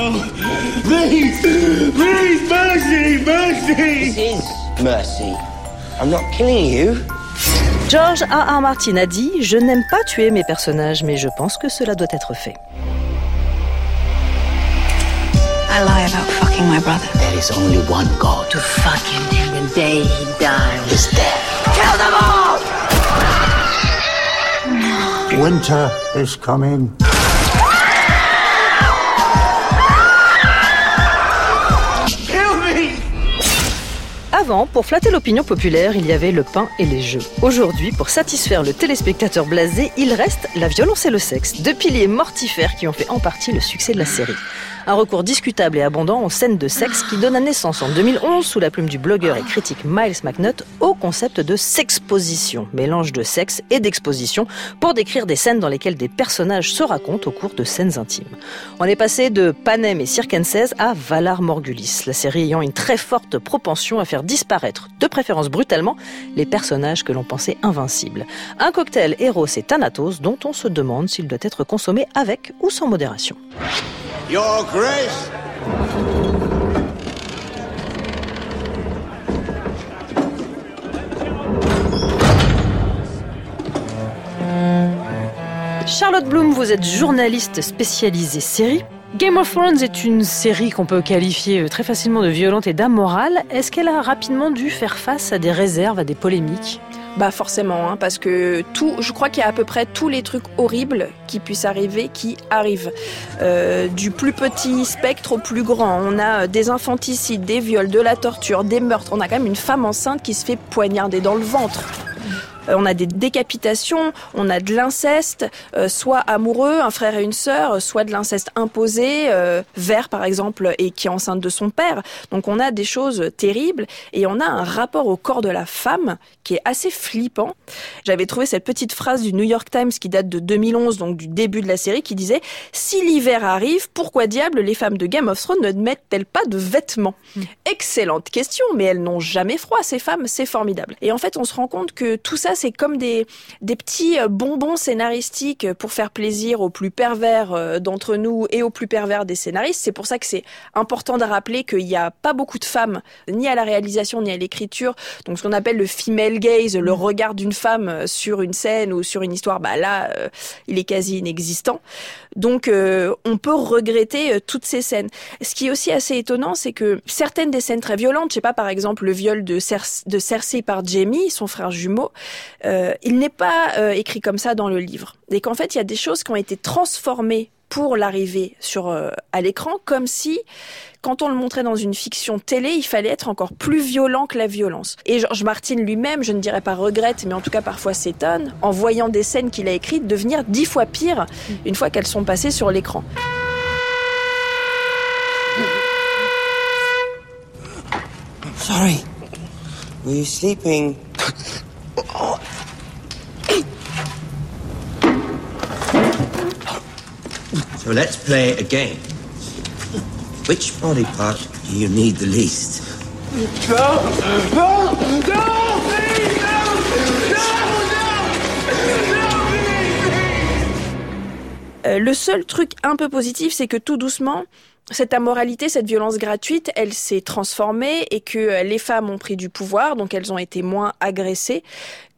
Oh, please, please, mercy, mercy. This is mercy. I'm not killing you. George A. R. Martin a dit Je n'aime pas tuer mes personnages, mais je pense que cela doit être fait. I lie about fucking my brother. There is only one God. To fuck him till the day he dies. Is death. Kill them all! Winter is coming. Avant, pour flatter l'opinion populaire, il y avait le pain et les jeux. Aujourd'hui, pour satisfaire le téléspectateur blasé, il reste la violence et le sexe, deux piliers mortifères qui ont fait en partie le succès de la série. Un recours discutable et abondant aux scènes de sexe qui donna naissance en 2011, sous la plume du blogueur et critique Miles McNutt, au concept de sexposition, mélange de sexe et d'exposition, pour décrire des scènes dans lesquelles des personnages se racontent au cours de scènes intimes. On est passé de Panem et Circenses à Valar Morgulis, la série ayant une très forte propension à faire disparaître, de préférence brutalement, les personnages que l'on pensait invincibles. Un cocktail Eros et Thanatos dont on se demande s'il doit être consommé avec ou sans modération. Your Grace. Charlotte Bloom, vous êtes journaliste spécialisée série. Game of Thrones est une série qu'on peut qualifier très facilement de violente et d'amorale. Est-ce qu'elle a rapidement dû faire face à des réserves, à des polémiques? Bah forcément, hein, parce que tout, je crois qu'il y a à peu près tous les trucs horribles qui puissent arriver, qui arrivent. Euh, du plus petit spectre au plus grand. On a euh, des infanticides, des viols, de la torture, des meurtres. On a quand même une femme enceinte qui se fait poignarder dans le ventre. Euh, On a des décapitations, on a de l'inceste, euh, soit amoureux, un frère et une sœur, soit de l'inceste imposé, euh, vert par exemple, et qui est enceinte de son père. Donc on a des choses terribles et on a un rapport au corps de la femme qui est assez flippant. J'avais trouvé cette petite phrase du New York Times qui date de 2011, donc du début de la série, qui disait Si l'hiver arrive, pourquoi diable les femmes de Game of Thrones ne mettent-elles pas de vêtements? Excellente question, mais elles n'ont jamais froid, ces femmes, c'est formidable. Et en fait, on se rend compte que tout ça, c'est comme des, des petits euh, bonbons scénaristiques pour faire plaisir aux plus pervers euh, d'entre nous et aux plus pervers des scénaristes. C'est pour ça que c'est important de rappeler qu'il n'y a pas beaucoup de femmes, ni à la réalisation, ni à l'écriture. Donc, ce qu'on appelle le female gaze, le regard d'une femme euh, sur une scène ou sur une histoire, bah là, euh, il est quasi inexistant. Donc, euh, on peut regretter euh, toutes ces scènes. Ce qui est aussi assez étonnant, c'est que certaines des scènes très violentes, je sais pas, par exemple, le viol de, Cer- de Cersei par Jaime, son frère jumeau, euh, il n'est pas euh, écrit comme ça dans le livre. Et qu'en fait, il y a des choses qui ont été transformées pour l'arrivée sur euh, à l'écran, comme si quand on le montrait dans une fiction télé, il fallait être encore plus violent que la violence. Et George Martin lui-même, je ne dirais pas regrette, mais en tout cas parfois s'étonne, en voyant des scènes qu'il a écrites devenir dix fois pires une fois qu'elles sont passées sur l'écran. Sorry. Were you sleeping? so let's play a game. Which body part do you need the least? No, no, no, le seul truc un peu positif, c'est que tout doucement, cette amoralité, cette violence gratuite, elle s'est transformée et que euh, les femmes ont pris du pouvoir, donc elles ont été moins agressées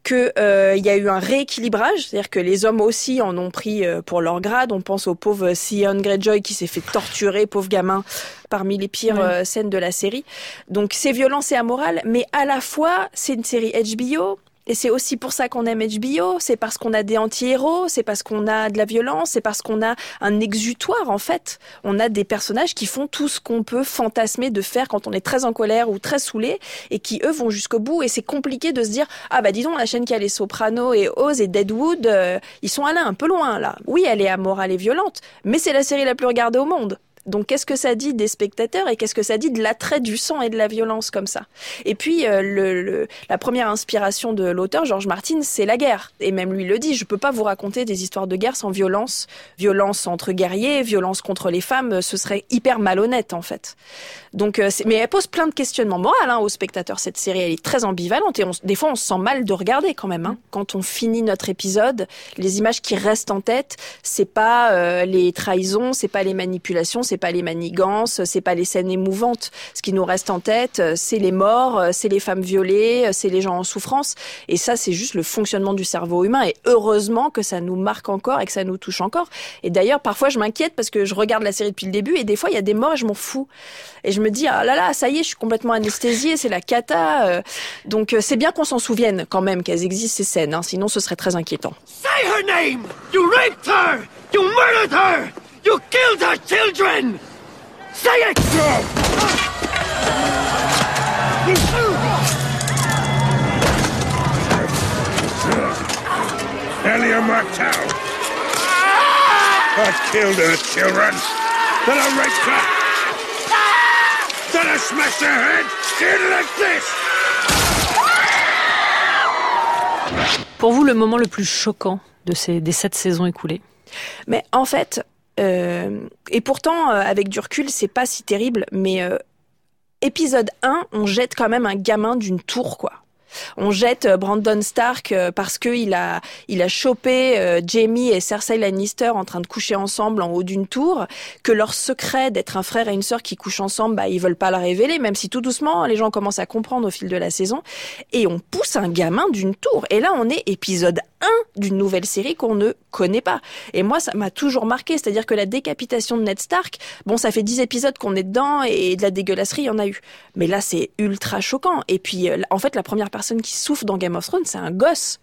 que euh, il y a eu un rééquilibrage, c'est-à-dire que les hommes aussi en ont pris euh, pour leur grade. On pense au pauvre Sion Greyjoy qui s'est fait torturer, pauvre gamin, parmi les pires euh, scènes de la série. Donc c'est violent, c'est amoral, mais à la fois c'est une série HBO. Et c'est aussi pour ça qu'on aime HBO, c'est parce qu'on a des anti-héros, c'est parce qu'on a de la violence, c'est parce qu'on a un exutoire en fait. On a des personnages qui font tout ce qu'on peut fantasmer de faire quand on est très en colère ou très saoulé et qui eux vont jusqu'au bout et c'est compliqué de se dire ah bah dis donc la chaîne qui a les Sopranos et Oz et Deadwood euh, ils sont allés un peu loin là. Oui, elle est amorale et violente, mais c'est la série la plus regardée au monde. Donc qu'est-ce que ça dit des spectateurs et qu'est-ce que ça dit de l'attrait du sang et de la violence comme ça? Et puis euh, le, le- la première inspiration de l'auteur George Martin, c'est la guerre. Et même lui le dit, je peux pas vous raconter des histoires de guerre sans violence, violence entre guerriers, violence contre les femmes, ce serait hyper malhonnête en fait. Donc euh, mais elle pose plein de questionnements moraux hein, aux spectateurs cette série, elle est très ambivalente et on, des fois on se sent mal de regarder quand même hein. Quand on finit notre épisode, les images qui restent en tête, c'est pas euh, les trahisons, c'est pas les manipulations, c'est pas les manigances, c'est pas les scènes émouvantes. Ce qui nous reste en tête, euh, c'est les morts, euh, c'est les femmes violées, euh, c'est les gens en souffrance. Et ça, c'est juste le fonctionnement du cerveau humain. Et heureusement que ça nous marque encore et que ça nous touche encore. Et d'ailleurs, parfois, je m'inquiète parce que je regarde la série depuis le début et des fois, il y a des morts et je m'en fous. Et je me dis, ah là là, ça y est, je suis complètement anesthésiée, c'est la cata. Donc, c'est bien qu'on s'en souvienne quand même qu'elles existent ces scènes. hein, sinon, ce serait très inquiétant. Say her name! You raped her! You murdered her! You killed her children! Say it! Elia Martel. I killed her children. Then I raped her. Then I smashed her head in like this. Pour vous, le moment le plus choquant de ces, des sept saisons écoulées Mais en fait, euh, et pourtant, euh, avec du recul, c'est pas si terrible, mais euh, épisode 1, on jette quand même un gamin d'une tour, quoi. On jette Brandon Stark parce que il a il a chopé Jamie et Cersei Lannister en train de coucher ensemble en haut d'une tour, que leur secret d'être un frère et une sœur qui couchent ensemble, bah ils veulent pas le révéler, même si tout doucement les gens commencent à comprendre au fil de la saison. Et on pousse un gamin d'une tour. Et là on est épisode 1 d'une nouvelle série qu'on ne connaît pas. Et moi ça m'a toujours marqué, c'est-à-dire que la décapitation de Ned Stark, bon ça fait 10 épisodes qu'on est dedans et de la dégueulasserie il y en a eu. Mais là c'est ultra choquant. Et puis euh, en fait la première personne qui souffre dans Game of Thrones, c'est un gosse.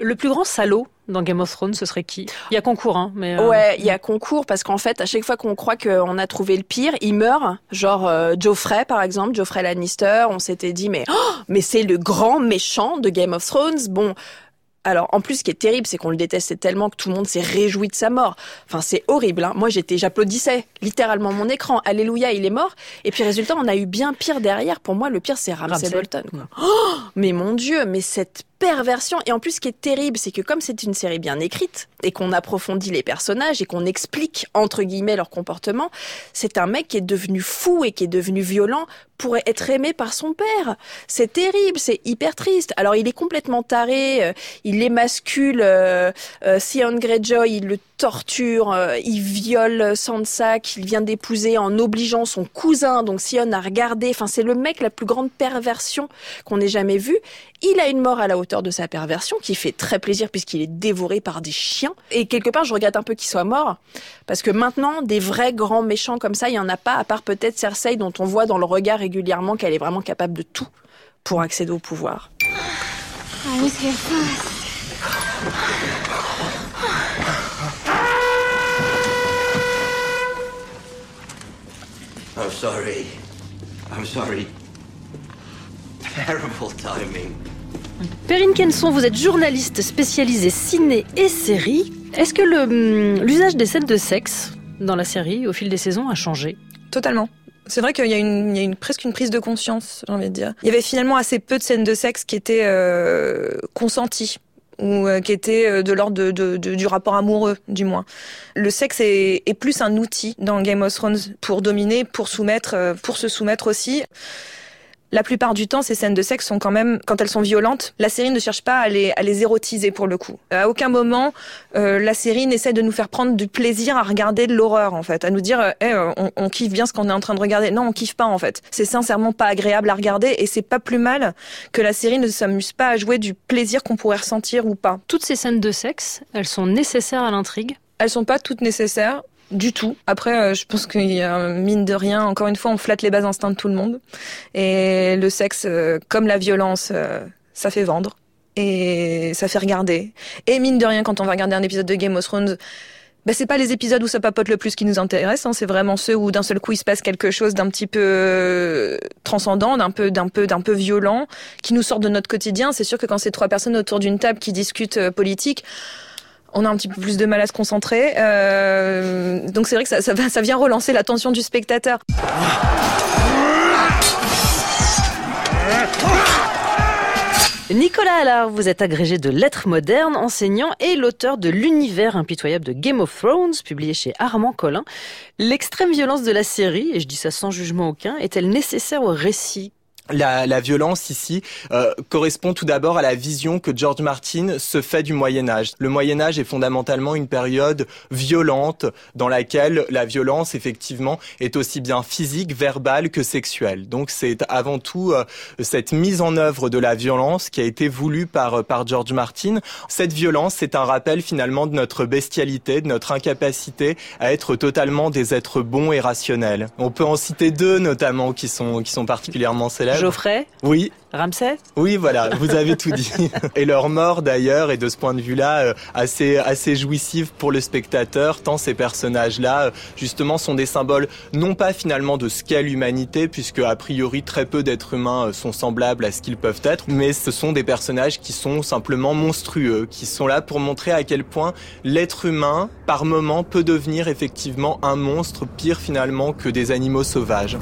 Le plus grand salaud dans Game of Thrones, ce serait qui? Il y a concours, hein, mais... euh, Ouais, il y a concours parce qu'en fait, à chaque fois qu'on croit qu'on a trouvé le pire, il meurt. Genre euh, Geoffrey, par exemple, Geoffrey Lannister. On s'était dit, mais oh, mais c'est le grand méchant de Game of Thrones. Bon. Alors, en plus, ce qui est terrible, c'est qu'on le détestait tellement que tout le monde s'est réjoui de sa mort. Enfin, c'est horrible. Hein. Moi, j'étais, j'applaudissais littéralement mon écran. Alléluia, il est mort. Et puis, résultat, on a eu bien pire derrière. Pour moi, le pire, c'est Ramsay, Ramsay. Bolton. quoi. Oh, mais mon Dieu, mais cette perversion. Et en plus, ce qui est terrible, c'est que comme c'est une série bien écrite et qu'on approfondit les personnages et qu'on explique entre guillemets leur comportement, c'est un mec qui est devenu fou et qui est devenu violent pour être aimé par son père. C'est terrible, c'est hyper triste. Alors il est complètement taré, euh, il émascule euh, euh, Theon Greyjoy, il le torture, euh, il viole Sansa qu'il vient d'épouser en obligeant son cousin, donc Sion à regarder. Enfin, c'est le mec la plus grande perversion qu'on ait jamais vue. Il a une mort à la hauteur de sa perversion qui fait très plaisir puisqu'il est dévoré par des chiens. Et quelque part, je regrette un peu qu'il soit mort parce que maintenant, des vrais grands méchants comme ça, il y en a pas à part peut-être Cersei dont on voit dans le regard régulièrement qu'elle est vraiment capable de tout pour accéder au pouvoir. Here first. I'm sorry. I'm sorry. Terrible timing. Perrine Kenson, vous êtes journaliste spécialisée ciné et série. Est-ce que le, hum, l'usage des scènes de sexe dans la série, au fil des saisons, a changé? Totalement. C'est vrai qu'il y a, une, il y a une, presque une prise de conscience, j'ai envie de dire. Il y avait finalement assez peu de scènes de sexe qui étaient euh, consenties ou euh, qui étaient euh, de l'ordre de, de- de- du rapport amoureux, du moins. Le sexe est, est plus un outil dans Game of Thrones pour dominer, pour soumettre, pour se soumettre aussi. La plupart du temps, ces scènes de sexe sont quand même, quand elles sont violentes, la série ne cherche pas à les, à les érotiser pour le coup. À aucun moment, euh, la série n'essaie de nous faire prendre du plaisir à regarder de l'horreur, en fait. À nous dire, euh, Eh, euh, on, on kiffe bien ce qu'on est en train de regarder. Non, on kiffe pas, en fait. C'est sincèrement pas agréable à regarder et c'est pas plus mal que la série ne s'amuse pas à jouer du plaisir qu'on pourrait ressentir ou pas. Toutes ces scènes de sexe, elles sont nécessaires à l'intrigue? Elles sont pas toutes nécessaires. Du tout. Après, euh, je pense qu'il y a mine de rien, encore une fois, on flatte les bas instincts de tout le monde. Et le sexe, euh, comme la violence, euh, ça fait vendre. Et ça fait regarder. Et mine de rien, quand on va regarder un épisode de Game of Thrones, bah, c'est pas les épisodes où ça papote le plus qui nous intéressent, hein, c'est vraiment ceux où d'un seul coup il se passe quelque chose d'un petit peu transcendant, d'un peu, d'un peu, d'un peu violent, qui nous sort de notre quotidien. C'est sûr que quand c'est trois personnes autour d'une table qui discutent politique, on a un petit peu plus de mal à se concentrer. Euh, donc c'est vrai que ça, vient relancer l'attention du spectateur. Nicolas Allard, vous êtes agrégé de lettres modernes, enseignant et l'auteur de L'univers impitoyable de Game of Thrones, publié chez Armand Collin. L'extrême violence de la série, et je dis ça sans jugement aucun, est-elle nécessaire au récit? La, la, violence ici euh, correspond tout d'abord à la vision que George Martin se fait du Moyen Âge. Le Moyen Âge est fondamentalement une période violente dans laquelle la violence effectivement est aussi bien physique, verbale que sexuelle. Donc c'est avant tout euh, cette mise en œuvre de la violence qui a été voulue par par George Martin. Cette violence, c'est un rappel finalement de notre bestialité, de notre incapacité à être totalement des êtres bons et rationnels. On peut en citer deux notamment qui sont qui sont particulièrement célèbres. Geoffrey Oui. Ramsay Oui, voilà, vous avez tout dit. Et leur mort d'ailleurs est de ce point de vue-là euh, assez assez jouissive pour le spectateur, tant ces personnages-là euh, justement sont des symboles non pas finalement de ce qu'est l'humanité, puisque a priori très peu d'êtres humains euh, sont semblables à ce qu'ils peuvent être, mais ce sont des personnages qui sont simplement monstrueux, qui sont là pour montrer à quel point l'être humain, par moment, peut devenir effectivement un monstre pire finalement que des animaux sauvages.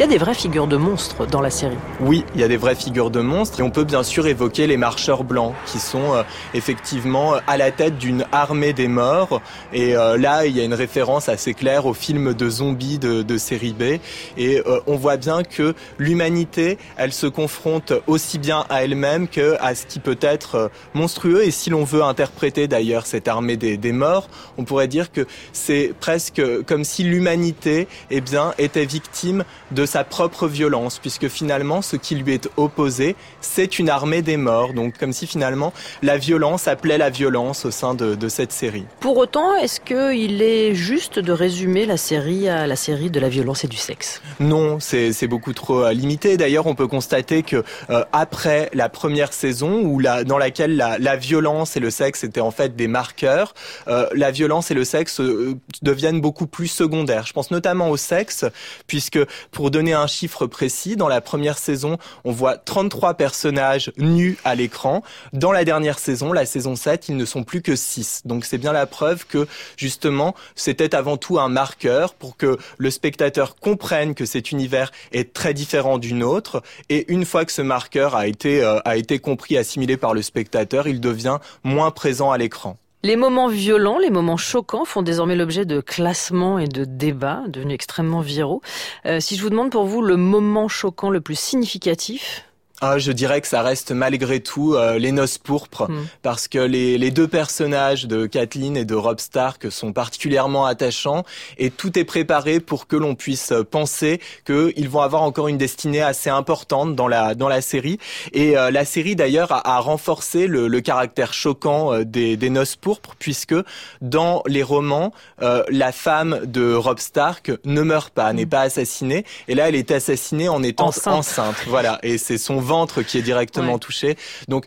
Il y a des vraies figures de monstres dans la série. Oui, il y a des vraies figures de monstres et on peut bien sûr évoquer les marcheurs blancs qui sont euh, effectivement à la tête d'une armée des morts. Et euh, là il y a une référence assez claire au film de zombies de, série B. Et euh, on voit bien que l'humanité elle se confronte aussi bien à elle-même que à ce qui peut être monstrueux. Et si l'on veut interpréter d'ailleurs cette armée des, des morts on pourrait dire que c'est presque comme si l'humanité eh bien était victime de sa propre violence, puisque finalement, ce qui lui est opposé, c'est une armée des morts. Donc, comme si finalement, la violence appelait la violence au sein de, de cette série. Pour autant, est-ce qu'il est juste de résumer la série à la série de la violence et du sexe? Non, c'est beaucoup trop euh, limité. D'ailleurs, on peut constater que euh, après la première saison, où la, dans laquelle la, la, violence et le sexe étaient en fait des marqueurs, euh, la violence et le sexe euh, deviennent beaucoup plus secondaires. Je pense notamment au sexe, puisque pour donner un chiffre précis, dans la première saison, on voit 33 personnages nus à l'écran. Dans la dernière saison, la saison 7, ils ne sont plus que 6. Donc c'est bien la preuve que justement, c'était avant tout un marqueur pour que le spectateur comprenne que cet univers est très différent du nôtre. Et une fois que ce marqueur a été, euh, a été compris, assimilé par le spectateur, il devient moins présent à l'écran. Les moments violents, les moments choquants font désormais l'objet de classements et de débats devenus extrêmement viraux. Euh, si je vous demande pour vous le moment choquant le plus significatif, ah, je dirais que ça reste malgré tout euh, les noces pourpres, mm. parce que les, les, deux personnages de Kathleen et de Rob Stark sont particulièrement attachants, et tout est préparé pour que l'on puisse penser qu'ils vont avoir encore une destinée assez importante dans la dans la série. Et euh, la série d'ailleurs a, a, renforcé le, le caractère choquant euh, des, des, noces pourpres, puisque dans les romans, la femme de Rob Stark ne meurt pas, n'est pas assassinée, et là elle est assassinée en étant enceinte. enceinte voilà, et c'est son ventre qui est directement ouais. touché. Donc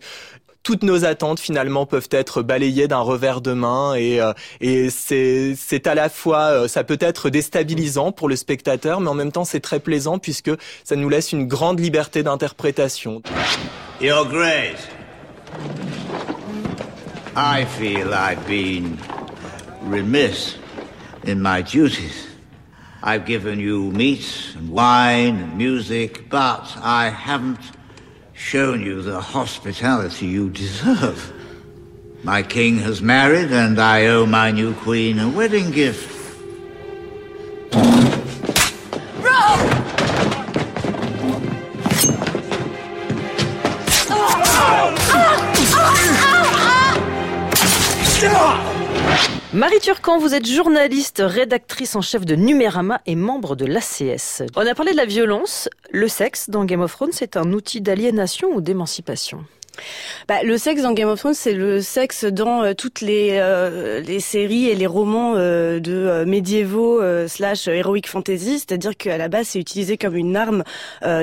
toutes nos attentes finalement peuvent être balayées d'un revers de main et, euh, et c'est, c'est à la fois euh, ça peut être déstabilisant pour le spectateur mais en même temps c'est très plaisant puisque ça nous laisse une grande liberté d'interprétation. Your Grace, I feel I've been remiss in my duties. I've given you meat and wine and music, but I haven't shown you the hospitality you deserve. My king has married, and I owe my new queen a wedding gift. Marie Turcan, vous êtes journaliste, rédactrice en chef de Numérama et membre de l'ACS. On a parlé de la violence. Le sexe dans Game of Thrones, c'est un outil d'aliénation ou d'émancipation? Bah, le sexe dans Game of Thrones, c'est le sexe dans euh, toutes les, euh, les séries et les romans euh, de médiévaux slash heroic fantasy, c'est-à-dire qu'à la base, c'est utilisé comme une arme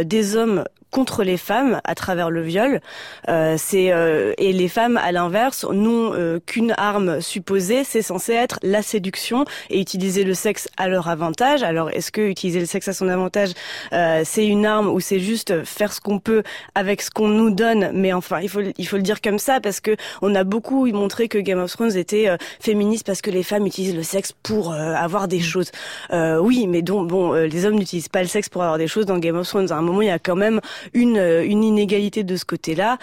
des hommes contre les femmes à travers le viol. Euh, c'est euh, et les femmes, à l'inverse, n'ont euh, qu'une arme supposée. C'est censé être la séduction et utiliser le sexe à leur avantage. Alors, est-ce que utiliser le sexe à son avantage, euh, c'est une arme ou c'est juste faire ce qu'on peut avec ce qu'on nous donne? Mais enfin, il faut il faut le dire comme ça parce que on a beaucoup montré que Game of Thrones était euh, féministe parce que les femmes utilisent le sexe pour euh, avoir des choses. oui, mais donc bon, les hommes n'utilisent pas le sexe pour avoir des choses dans Game of Thrones. À un moment, il y a quand même une, une inégalité de ce côté-là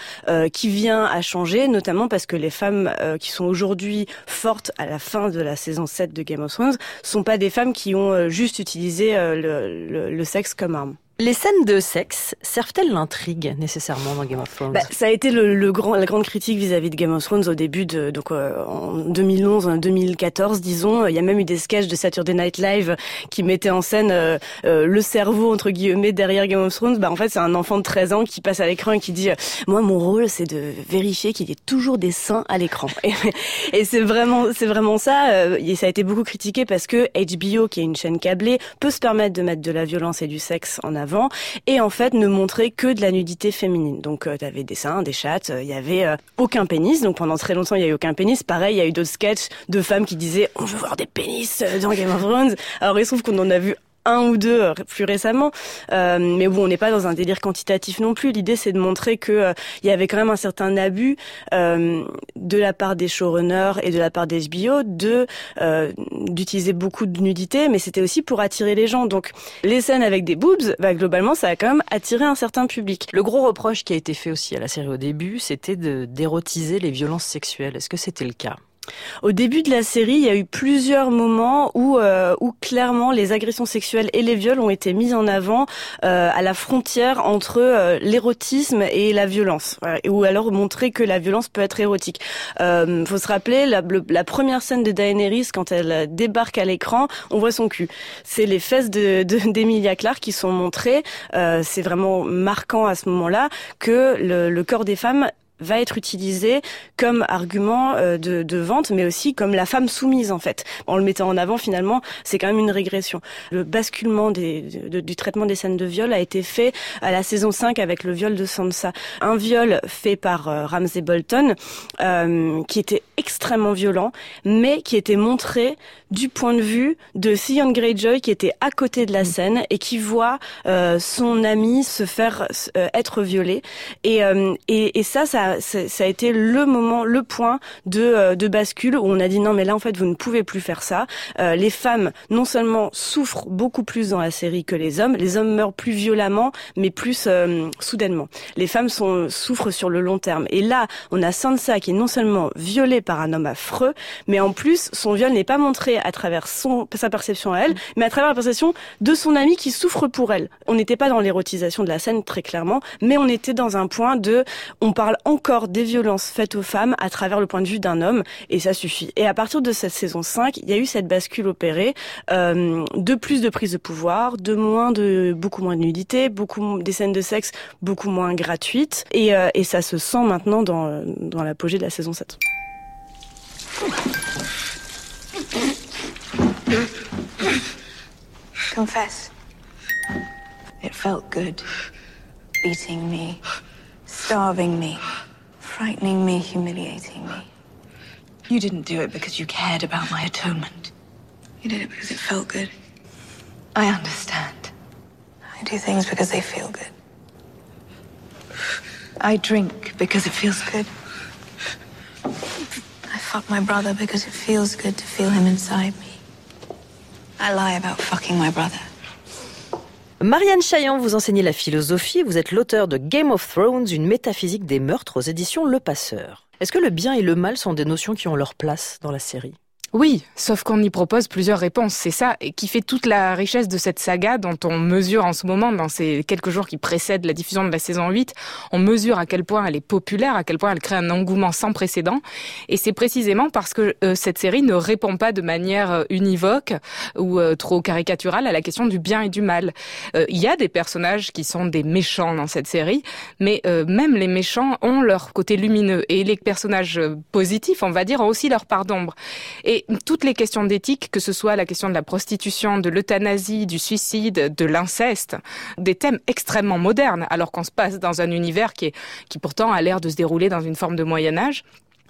qui vient à changer, notamment parce que les femmes qui sont aujourd'hui fortes à la fin de la saison 7 de Game of Thrones sont pas des femmes qui ont juste utilisé le, le sexe comme arme. Les scènes de sexe servent-elles l'intrigue nécessairement dans Game of Thrones? Bah, Ça a été le, le, grand, la grande critique vis-à-vis de Game of Thrones au début de donc euh, en 2011, en 2014, disons. Il y a même eu des sketchs de Saturday Night Live qui mettaient en scène euh, euh, le cerveau entre guillemets derrière Game of Thrones. Bah en fait c'est un enfant de 13 ans qui passe à l'écran et qui dit moi mon rôle c'est de vérifier qu'il y ait toujours des seins à l'écran. Et, et c'est vraiment c'est vraiment ça. et ça a été beaucoup critiqué parce que HBO qui est une chaîne câblée peut se permettre de mettre de la violence et du sexe en avant et en fait ne montrer que de la nudité féminine. Donc euh, tu avais des seins, des chattes, euh, il y avait euh, aucun pénis. Donc pendant très longtemps il y a eu aucun pénis. Pareil, il y a eu d'autres sketchs de femmes qui disaient on veut voir des pénis dans Game of Thrones. Alors il se trouve qu'on en a vu un ou deux euh, plus récemment. Euh, mais bon, on n'est pas dans un délire quantitatif non plus. L'idée, c'est de montrer que euh, il y avait quand même un certain abus de la part des showrunners et de la part des HBO de d'utiliser beaucoup de nudité, mais c'était aussi pour attirer les gens. Donc, les scènes avec des boobs, bah, globalement, ça a quand même attiré un certain public. Le gros reproche qui a été fait aussi à la série au début, c'était d'érotiser les violences sexuelles. Est-ce que c'était le cas? Au début de la série, il y a eu plusieurs moments où, euh, où clairement les agressions sexuelles et les viols ont été mis en avant euh, à la frontière entre euh, l'érotisme et la violence, ou alors montrer que la violence peut être érotique. Il faut se rappeler la, la, première scène de Daenerys quand elle débarque à l'écran, on voit son cul. C'est les fesses de d'Emilia Clarke qui sont montrées. C'est vraiment marquant à ce moment-là que le, le corps des femmes va être utilisé comme argument euh, de, vente, mais aussi comme la femme soumise en fait. En le mettant en avant, finalement, c'est quand même une régression. Le basculement du traitement des scènes de viol a été fait à la saison 5 avec le viol de Sansa. Un viol fait par euh, Ramsay Bolton, euh, qui était extrêmement violent, mais qui était montré du point de vue de Theon Greyjoy, qui était à côté de la scène et qui voit euh, son ami se faire être violé. Et, et, et ça, ça ça, a été le moment, le point de, euh, de bascule où on a dit non mais là en fait vous ne pouvez plus faire ça. Euh, les femmes non seulement souffrent beaucoup plus dans la série que les hommes, les hommes meurent plus violemment mais plus euh, soudainement. Les femmes sont, souffrent sur le long terme. Et là on a Sansa qui est non seulement violée par un homme affreux, mais en plus son viol n'est pas montré à travers son, sa perception à elle, mais à travers la perception de son ami qui souffre pour elle. On n'était pas dans l'érotisation de la scène très clairement, mais on était dans un point de on parle en encore des violences faites aux femmes à travers le point de vue d'un homme, et ça suffit. Et à partir de cette saison 5, il y a eu cette bascule opérée euh, de plus de prise de pouvoir, de moins de beaucoup moins de nudité, beaucoup des scènes de sexe beaucoup moins gratuites, et, euh, et ça se sent maintenant dans, dans l'apogée de la saison 7. Confess. It felt good beating me, starving me. frightening me, humiliating me. You didn't do it because you cared about my atonement. You did it because it felt good. I understand. I do things because they feel good. I drink because it feels good. I fuck my brother because it feels good to feel him inside me. Lie about fucking my brother. Marianne Chaillant, vous enseignez la philosophie, vous êtes l'auteur de Game of Thrones, une métaphysique des meurtres aux éditions Le Passeur. Est-ce que le bien et le mal sont des notions qui ont leur place dans la série? Oui, sauf qu'on y propose plusieurs réponses. C'est ça qui fait toute la richesse de cette saga dont on mesure en ce moment, dans ces quelques jours qui précèdent la diffusion de la saison 8, on mesure à quel point elle est populaire, à quel point elle crée un engouement sans précédent. Et c'est précisément parce que euh, cette série ne répond pas de manière euh, univoque ou euh, trop caricaturale à la question du bien et du mal. Il y a des personnages qui sont des méchants dans cette série, mais même les méchants ont leur côté lumineux. Et les personnages positifs, on va dire, ont aussi leur part d'ombre. Et toutes les questions d'éthique, que ce soit la question de la prostitution, de l'euthanasie, du suicide, de l'inceste, des thèmes extrêmement modernes, alors qu'on se passe dans un univers qui, qui pourtant a l'air de se dérouler dans une forme de Moyen Âge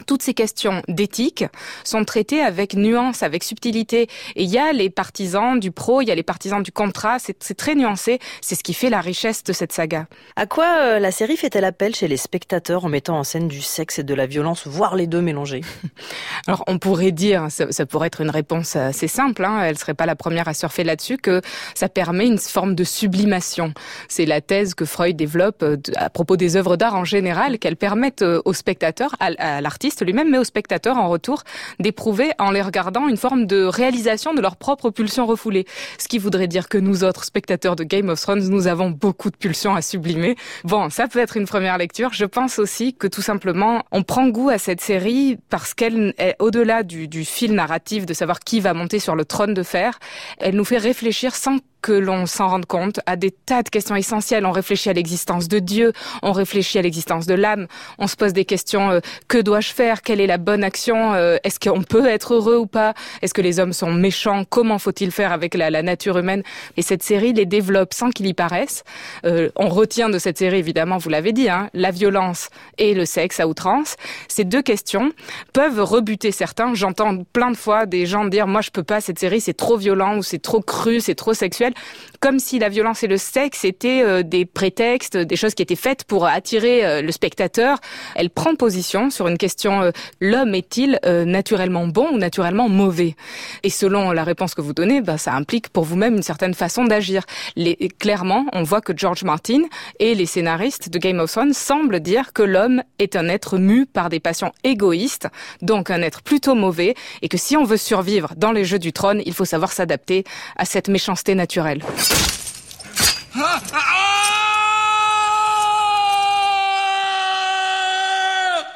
toutes ces questions d'éthique sont traitées avec nuance, avec subtilité. Et il y a les partisans du pro, il y a les partisans du contrat, c'est très nuancé. C'est ce qui fait la richesse de cette saga. À quoi euh, la série fait-elle appel chez les spectateurs en mettant en scène du sexe et de la violence, voire les deux mélangés? Alors on pourrait dire, ça, ça, pourrait être une réponse assez simple, hein, elle serait pas la première à surfer là-dessus, que ça permet une forme de sublimation. C'est la thèse que Freud développe euh, à propos des œuvres d'art en général, qu'elles permettent euh, aux spectateurs, à l'artiste, lui-même, mais aux spectateurs en retour d'éprouver en les regardant une forme de réalisation de leur propre pulsion refoulée. Ce qui voudrait dire que nous autres spectateurs de Game of Thrones, nous avons beaucoup de pulsions à sublimer. Bon, ça peut être une première lecture. Je pense aussi que tout simplement, on prend goût à cette série parce qu'elle est au-delà du, du fil narratif de savoir qui va monter sur le trône de fer. Elle nous fait réfléchir sans que l'on s'en rende compte à des tas de questions essentielles. On réfléchit à l'existence de Dieu, on réfléchit à l'existence de l'âme, on se pose des questions euh, que dois-je faire? Quelle est la bonne action? Euh, Est-ce qu'on peut être heureux ou pas? Est-ce que les hommes sont méchants? Comment faut-il faire avec la, nature humaine? Et cette série les développe sans qu'il y paraisse. Euh, on retient de cette série, évidemment, vous l'avez dit, hein, la violence et le sexe à outrance. Ces deux questions peuvent rebuter certains. J'entends plein de fois des gens dire « moi je peux pas, cette série c'est trop violent ou c'est trop cru, c'est trop sexuel » comme si la violence et le sexe étaient euh, des prétextes, des choses qui étaient faites pour attirer euh, le spectateur. Elle prend position sur une question euh, l'homme est-il naturellement bon ou naturellement mauvais? Et selon la réponse que vous donnez, bah, ça implique pour vous-même une certaine façon d'agir. Clairement, on voit que George Martin et les scénaristes de Game of Thrones semblent dire que l'homme est un être mu par des passions égoïstes, donc un être plutôt mauvais, et que si on veut survivre dans les jeux du trône, il faut savoir s'adapter à cette méchanceté naturelle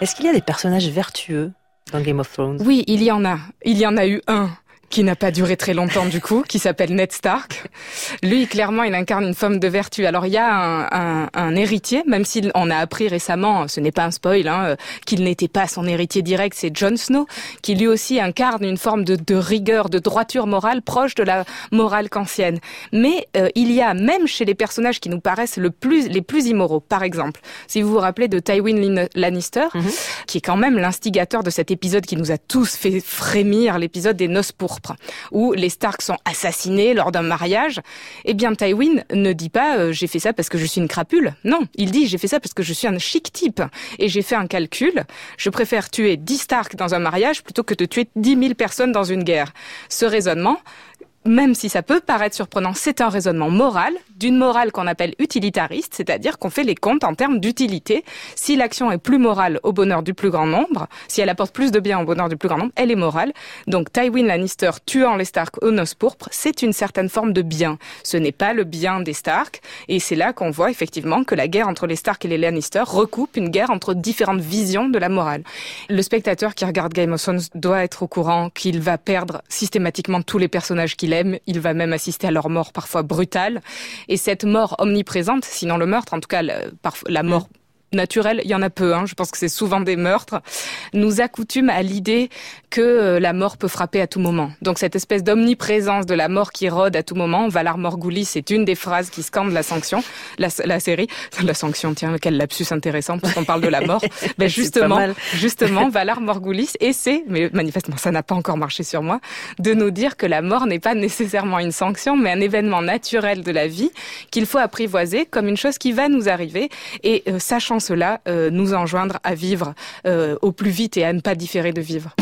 est-ce qu'il y a des personnages vertueux dans Game of Thrones? Oui, il y en a. Il y en a eu un qui n'a pas duré très longtemps du coup, qui s'appelle Ned Stark. Lui, clairement, il incarne une forme de vertu. Alors, il y a un, un, un héritier, même si on a appris récemment, ce n'est pas un spoil, hein, euh, qu'il n'était pas son héritier direct, c'est Jon Snow, qui lui aussi incarne une forme de, de, rigueur, de droiture morale proche de la morale kantienne. Mais euh, il y a, même chez les personnages qui nous paraissent le plus, les plus immoraux, par exemple, si vous vous rappelez de Tywin Lannister, mm -hmm. qui est quand même l'instigateur de cet épisode qui nous a tous fait frémir, l'épisode des noces pour où les Stark sont assassinés lors d'un mariage, eh bien Tywin ne dit pas euh, j'ai fait ça parce que je suis une crapule. Non, il dit j'ai fait ça parce que je suis un chic type et j'ai fait un calcul. Je préfère tuer 10 Stark dans un mariage plutôt que de tuer 10 000 personnes dans une guerre. Ce raisonnement, même si ça peut paraître surprenant, c'est un raisonnement moral, d'une morale qu'on appelle utilitariste, c'est-à-dire qu'on fait les comptes en termes d'utilité. Si l'action est plus morale au bonheur du plus grand nombre, si elle apporte plus de bien au bonheur du plus grand nombre, elle est morale. Donc Tywin Lannister tuant les Stark aux noces pourpres, c'est une certaine forme de bien. Ce n'est pas le bien des Stark, et c'est là qu'on voit effectivement que la guerre entre les Stark et les Lannister recoupe une guerre entre différentes visions de la morale. Le spectateur qui regarde Game of Thrones doit être au courant qu'il va perdre systématiquement tous les personnages qu'il aime, il va même assister à leur mort parfois brutale. Et cette mort omniprésente, sinon le meurtre, en tout cas la, mort naturel, il y en a peu, hein, je pense que c'est souvent des meurtres, nous accoutume à l'idée que euh, la mort peut frapper à tout moment. Donc cette espèce d'omniprésence de la mort qui rôde à tout moment, Valar Morghulis, c'est une des phrases qui scande la sanction, la, la série, la sanction, tiens, quel lapsus intéressant, puisqu'on parle de la mort. ben justement, justement, Valar Morghulis essaie, mais manifestement ça n'a pas encore marché sur moi, de nous dire que la mort n'est pas nécessairement une sanction, mais un événement naturel de la vie qu'il faut apprivoiser comme une chose qui va nous arriver. Et euh, sachant cela euh, nous enjoindre à vivre euh, au plus vite et à ne pas différer de vivre.